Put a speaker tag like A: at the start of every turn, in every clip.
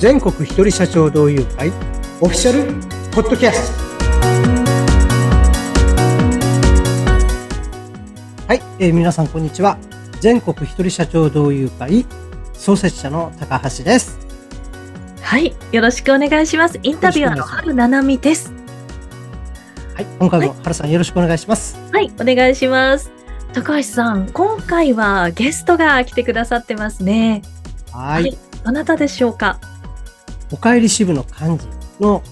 A: 全国一人社長同友会オフィシャルポッドキャストはい、えー皆さんこんにちは全国一人社長同友会創設者の高橋です
B: はい、よろしくお願いします。インタビュアーの春七海です。
A: はい今回も原さんよろしくお願いします
B: はい、お願いします。高橋さん、今回はゲストが来てくださってますね。
A: はい
B: はいどなたでしょうか？
A: おかえり支部の幹事の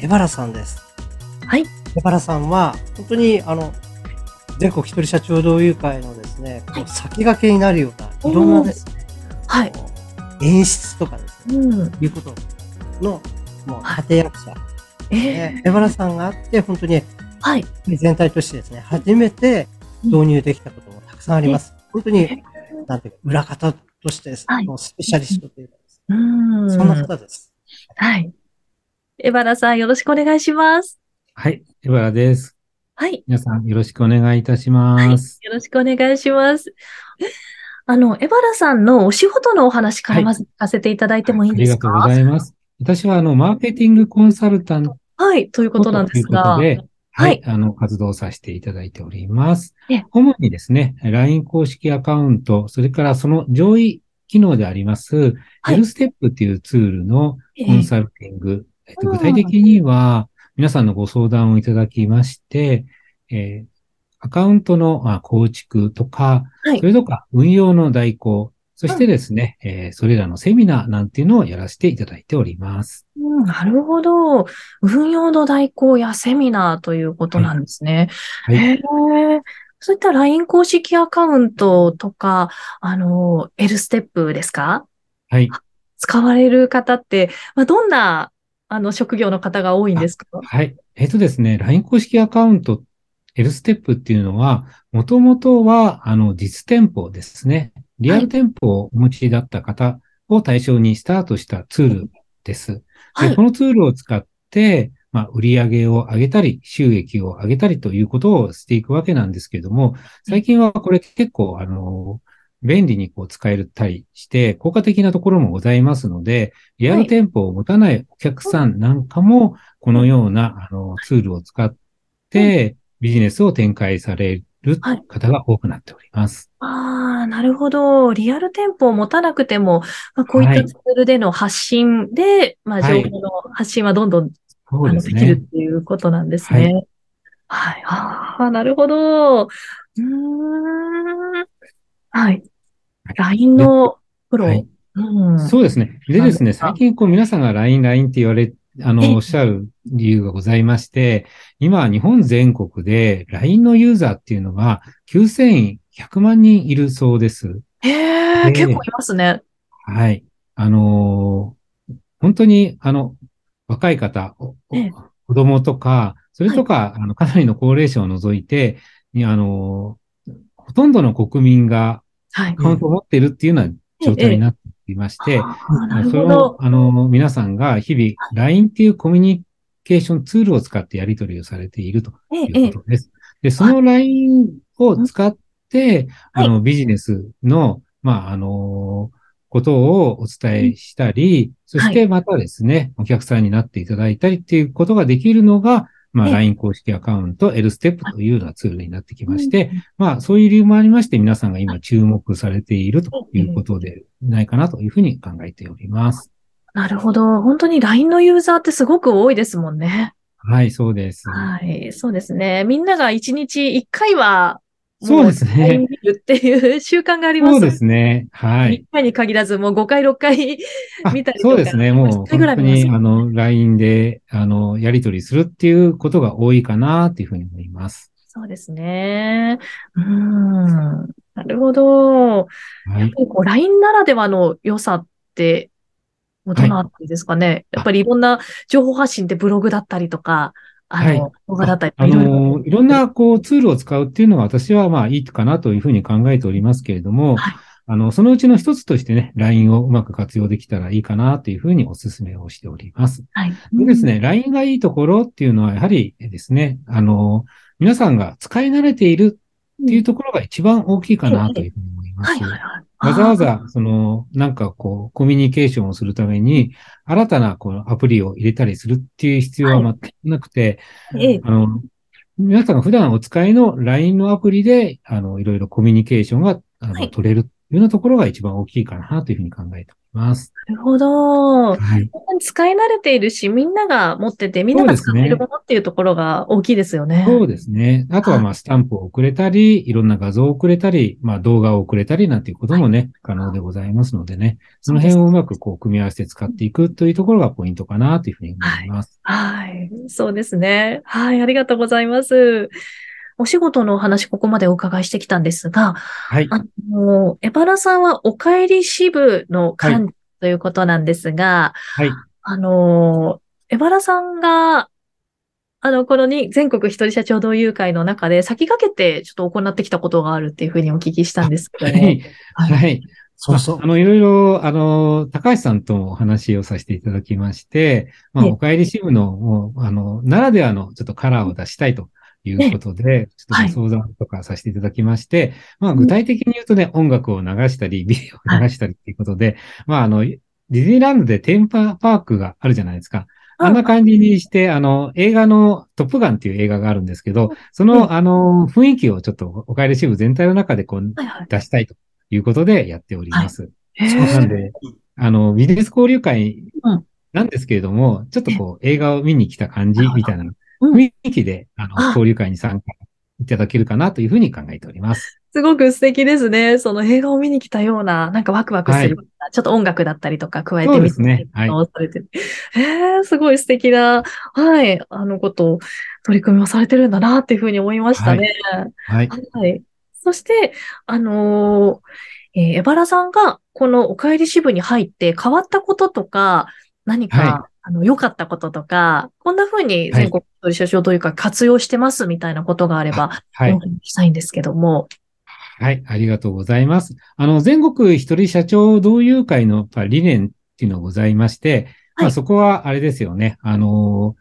A: 江原さんです。
B: はい、
A: 江原さんは本当にあの全国一人社長同友会のですね、
B: はい。
A: 先駆けになるようないろんなですね、
B: はい、
A: 演出とかですね、
B: うん、
A: いうことのもう立役者、
B: え
A: ね、江原さんがあって本当に
B: はい、
A: 全体としてですね、初めて導入できたこともたくさんあります。本当に、なんていうか、裏方としてですね、
B: はい。
A: スペシャリストというかです
B: う
A: ね、
B: ん、
A: そんな方です。
B: はい。エバラさん、よろしくお願いします。
C: はい、エバラです。
B: はい、
C: 皆さんよろしくお願いいたし
B: はい、よ
C: ます。
B: ろしくお願いします。あの、エバラさんのお仕事のお話から
C: はい
B: まず聞かせていただいてもいいですか？
C: ありがとうございます。私は、あの、マーケティングコンサルタント
B: はい、ということなんですが。
C: ということで、
B: は
C: はいい、あの、活動させていただいております
B: え。
C: 主にですね、LINE 公式アカウント、それからその上位機能であります、
B: はい
C: L ステップっていうツールの
B: ええ
C: コンサルティング。えっと
B: うん
C: 具体的には、皆さんのご相談をいただきまして、えーアカウントのあ構築とか、
B: はい
C: それとか運用の代行、そしてですね、えーそれらのセミナーなんていうのをやらせていただいております。
B: うん、なるほど。運用の代行やセミナーということなんですね。
C: はい
B: へえ。そういった LINE 公式アカウントとか、あの、L ステップですか？
C: はい。
B: 使われる方って、まあ、どんな、あの、職業の方が多いんですか？
C: はい。えっ、とですね、LINE 公式アカウント、L ステップっていうのは、もともとは、あの、実店舗ですね。リアル店舗をお持ちだった方を対象にスタートしたツールです。で、
B: はい
C: こ。のツールを使って、まあ、売り上げを上げたり、収益を上げたりということをしていくわけなんですけれども、最近はこれ結構、あの、便利にこう使えたりして、効果的なところもございますので、リアル店舗を持たないお客さんなんかも、このような、あの、ツールを使って、ビジネスを展開される
B: はい。
C: 方が多くなっております。
B: ああ、なるほど。リアル店舗を持たなくても、まあ、こういった
C: はい。
B: ツールでの発信で、まあ、
C: はい。
B: 情報の発信はどんどん
C: そうですね
B: できるっ。ていうことなんですね。はい。ああ、なるほど。うーん。はい。LINE のプロ。
C: はい
B: うん。
C: そうですね。でですね、最近こう皆さんが LINE、LINE って言われ、あ
B: え
C: の、おっしゃる理由がございまして、今日本全国で LINE のユーザーっていうのが9100万人いるそうです。
B: へえ、
C: で
B: 結構いますね。
C: はい。あのー本当に、あの、若い方、子供とか、それとか、あの、かなりの高齢者を除いて、にあのーほとんどの国民が
B: はい。
C: アカウントを持っているっていうような状態になっていまして、
B: ああ、なる
C: それをあの、皆さんが日々、LINE っていうコミュニケーションツールを使ってやり取りをされていると
B: ええ、
C: い
B: ええ
C: うことです。で、その LINE を使って、
B: はい。
C: あの、ビジネスの、まあ、あの、ことをお伝えしたり、そしてまたですね、お客さんになっていただいたりっていうことができるのが、まあ、
B: ええ
C: LINE 公式アカウント、L ステップというようなツールになってきまして、まあ、そういう理由もありまして、皆さんが今注目されているということでないかなというふうに考えております。
B: なるほど。本当に LINE のユーザーってすごく多いですもんね。
C: はい、そうです。
B: はい。そうですね。みんなが1日1回は、
C: そうですね
B: っていう習慣があります。
C: そうですね。はい。
B: 1回に限らず、もう5回、6回
C: あ
B: 見たりとか
C: そうですね。もう
B: 10
C: 本
B: 回ぐらい
C: 当に、あの、LINE で、あの、やり取りするっていうことが多いかなっていうふうに思います。
B: そうですね。うーん。なるほど。
C: はい。
B: やっぱりこう LINE ならではの良さって、どんなあったりですかね。やっぱりいろんな情報発信ってブログだったりとか、あ
C: はい
B: の、動画だったり、
C: あの、いろんな、こう、ツールを使うっていうのは私はまあいいかなというふうに考えておりますけれども、
B: はい
C: あの、そのうちの一つとしてね、LINE をうまく活用できたらいいかなというふうにお勧めをしております。
B: はい。
C: でですね、LINE がいいところっていうのは、やはりですね、あの、皆さんが使い慣れているっていうところが一番大きいかなというふうに思います。
B: はいはいはい。
C: わざわざ、その、なんかこう、コミュニケーションをするために、新たなこのアプリを入れたりするっていう必要は全くなくて、
B: ええ。
C: あの、皆さんが普段お使いの LINE のアプリで、あの、いろいろコミュニケーションが、あの、
B: はい
C: 取れるというようなところが一番大きいかなというふうに考えております。
B: なるほど。
C: はい。
B: 使い慣れているし、みんなが持ってて、みんなが使っているものっていうところが大きいですよね。
C: そうですね。あとは、まあ、スタンプを送れたり、いろんな画像を送れたり、まあ、動画を送れたりなんていうこともね、可能でございますのでね、その辺をうまくこう、組み合わせて使っていくというところがポイントかなというふうに思います。
B: はい。そうですね。はい。ありがとうございます。お仕事のお話、ここまでお伺いしてきたんですが、
C: はい。
B: あの、エバラさんはお帰り支部の幹事ということなんですが、
C: はい。
B: あの、エバラさんが、あの、このに全国一人社長同友会の中で先駆けてちょっと行ってきたことがあるっていうふうにお聞きしたんですけども。
C: はい。はい。
A: そうそう
C: あ。の、いろいろ、あの、高橋さんともお話をさせていただきまして、まあ、
B: ええ
C: お帰り支部の、もう、あの、ならではのちょっとカラーを出したいということで、ちょっとご相談とかさせていただきまして、まあ、具体的に言うとね、音楽を流したり、ビデオを流したりっていうことで、まあ、あの、ディズニーランドでテーマパークがあるじゃないですか。あんな感じにして、あの、映画のトップガンっていう映画があるんですけど、その、あの、雰囲気をちょっとお帰り支部全体の中でこう、
B: はいはい。
C: 出したいということでやっております。
B: へ
A: そう
B: ー
C: なんで、あの、ビジネス交流会
B: うん。
C: なんですけれども、ちょっとこう、映画を見に来た感じみたいな
B: うん
C: 雰囲気で、あの、
B: あ
C: 交流会に参加いただけるかなというふうに考えております。
B: すごく素敵ですね。その映画を見に来たような、なんかワクワクする、ちょっと音楽だったりとか加えてみ
C: そうですねはい
B: え、すごい素敵な、はい、あのことを取り組みをされてるんだなっていうふうに思いましたね。
C: はい。
B: はい。そして、あのーえーエバラさんがこのお帰り支部に入って変わったこととか、何か、
C: は
B: あの、良かったこととか、こんな風に
C: はい
B: 全国取社長というか活用してますみたいなことがあれば、
C: はい
B: お。聞きしたいんですけども。
C: はい。ありがとうございます。あの、全国一人社長同友会の理念っていうのがございまして、ま
B: はい
C: あそこはあれですよね。あの、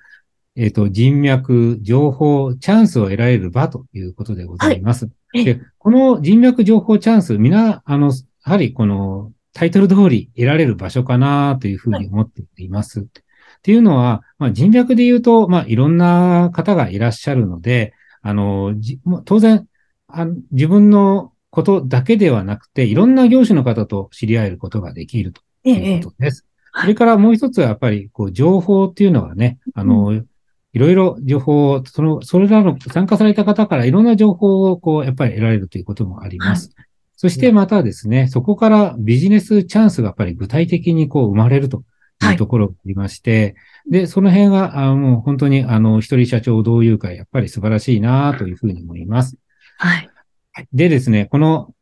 C: えっ、と、人脈、情報、チャンスを得られる場ということでございます。
B: え
C: で、この人脈、情報、チャンス、みな、あの、やはりこのタイトル通り得られる場所かなというふうに思っています。っていうのは、まあ、人脈で言うと、まあ、いろんな方がいらっしゃるので、あの、当然あの、自分のことだけではなくて、いろんな業種の方と知り合えることができると
B: え
C: いう
B: え、
C: ことです。
B: はい
C: それからもう一つはやっぱり、こう、情報っていうのはね、あの、いろいろ情報を、その、それらの参加された方からいろんな情報を、こう、やっぱり得られるということもあります。そしてまたですね、そこからビジネスチャンスがやっぱり具体的にこう生まれるというところがありまして、で、その辺が、あの、もう本当に、あの、一人社長同友会、やっぱり素晴らしいなというふうに思います。
B: はい。
C: でですね、この、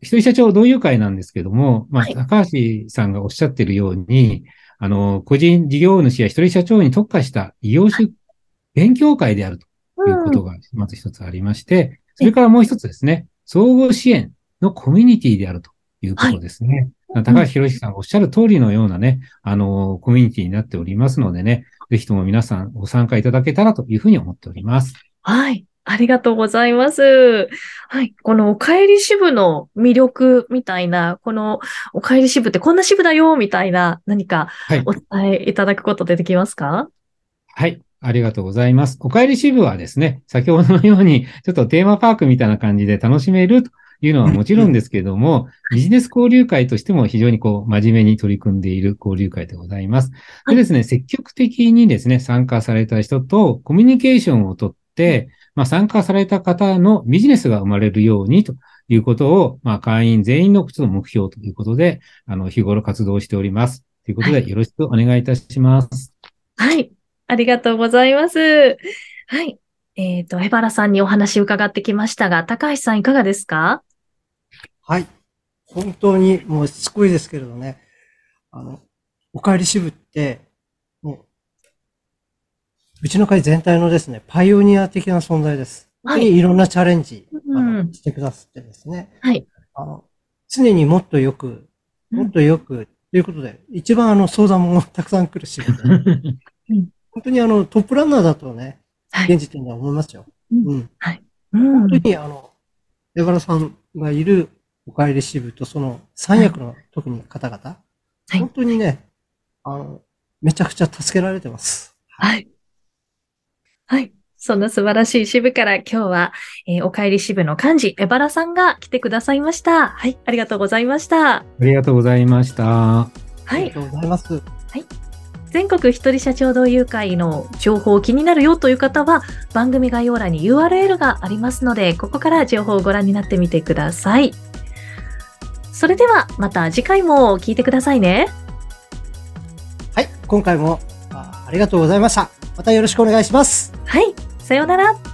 C: 一人社長同友会なんですけども、まあ、
B: はい。
C: 高橋さんがおっしゃっているように、あの、個人事業主や一人社長に特化した異業種勉強会であるということが、まず一つありまして、それからもう一つですね、総合支援のコミュニティであるということですね。高橋博之さんがおっしゃる通りのようなね、あの、コミュニティになっておりますのでね、ぜひとも皆さんご参加いただけたらというふうに思っております。
B: はい。ありがとうございます。はい。このお帰り支部の魅力みたいな、このお帰り支部ってこんな支部だよみたいな何か
C: はい
B: お。伝えいただくことでできますか？
C: はい。ありがとうございます。お帰り支部はですね、先ほどのように、ちょっとテーマパークみたいな感じで楽しめるというのはもちろんですけれども、ビジネス交流会としても非常にこう、真面目に取り組んでいる交流会でございます。
B: はい
C: でですね、積極的にですね、参加された人とコミュニケーションをとって、まあ、参加された方のビジネスが生まれるようにということを、まあ、会員全員のちょっと目標ということで、あの、日頃活動しております。ということで、よろしくお願いいたします。
B: はい。ありがとうございます。はい。えっ、と、エバラさんにお話伺ってきましたが、高橋さんいかがですか？
A: はい。本当にもうしつこいですけれどね。あの、お帰り支部って、もう、うちの会全体のですね、パイオニア的な存在です。
B: はい
A: いろんなチャレンジ、
B: うん
A: あのしてくださってですね。
B: はい。
A: あの、常にもっとよく、
B: うん
A: もっとよく、ということで、一番あの相談もたくさん来る支部で、本当にあのトップランナーだとね、
B: はい。
A: 現時点では思いますよ。
B: うん
A: うん。
B: うん
A: 本当にあの、エバラさんがいるお帰り支部とその三役の特に方々、
B: はい
A: 本当にね、あの、めちゃくちゃ助けられてます。
B: はい。はい。そんな素晴らしい支部から今日は、えーお帰り支部の幹事、エバラさんが来てくださいました。はい。ありがとうございました。
C: ありがとうございました。
B: はい。
A: ありがとうございます。
B: 全国一人社長同友会の情報気になるよという方は、番組概要欄に URL がありますので、ここから情報をご覧になってみてください。それでは、また次回も聞いてくださいね。
A: はい、今回もあありがとうございました。またよろしくお願いします。
B: はい。さようなら。